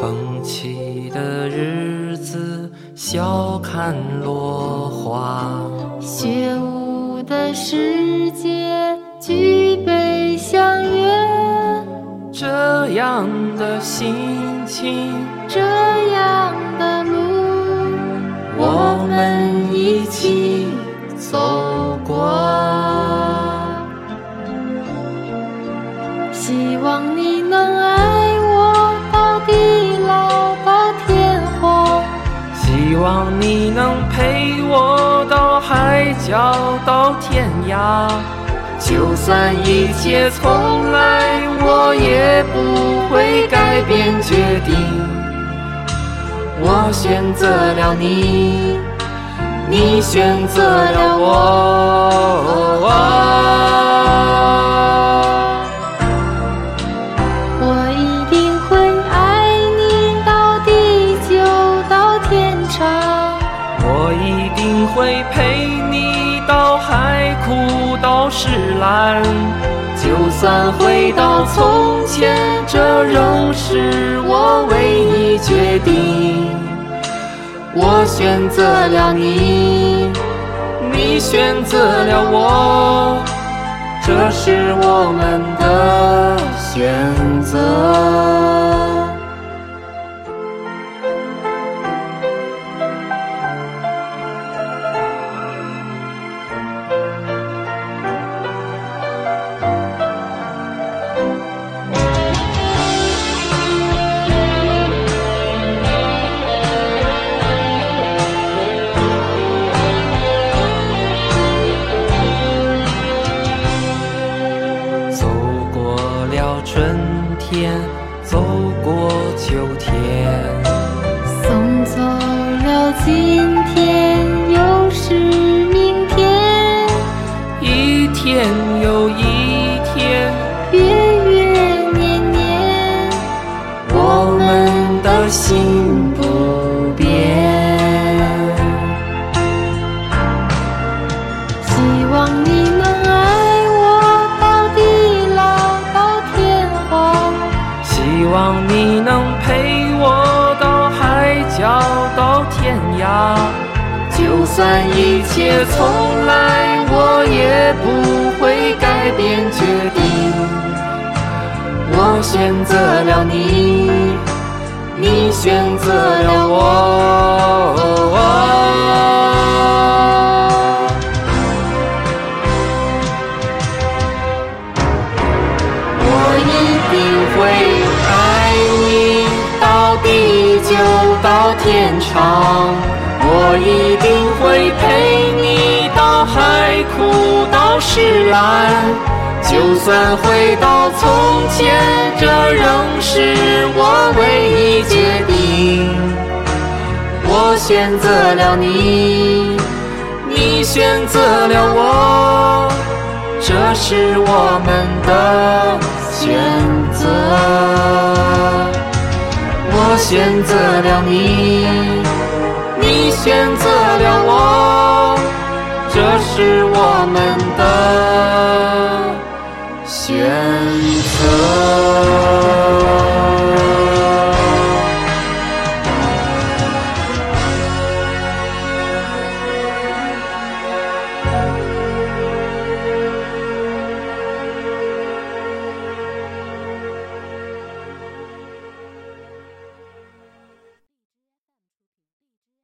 风起的日子，笑看落花。雪舞的世界，举杯相约。这样的心情，这样的路，我们一起走过。望你能陪我到海角到天涯。就算一切重来，我也不会改变决定。我选择了你，你选择了我。我一定会陪你到海枯到石烂。就算回到从前，这仍是我唯一决定。我选择了你，你选择了我，这是我们的选择。天，走过秋天，送走了今天，又是明天，一天又一天，月月年年，我们的心不变。希望你你能陪我到海角到天涯。就算一切从来，我也不会改变决定。我选择了你，你选择了我。天长，我一定会陪你到海枯到石烂。就算回到从前，这仍是我唯一决定。我选择了你，你选择了我。这是我们的选择。选择了你，你选择了我，这是我们的。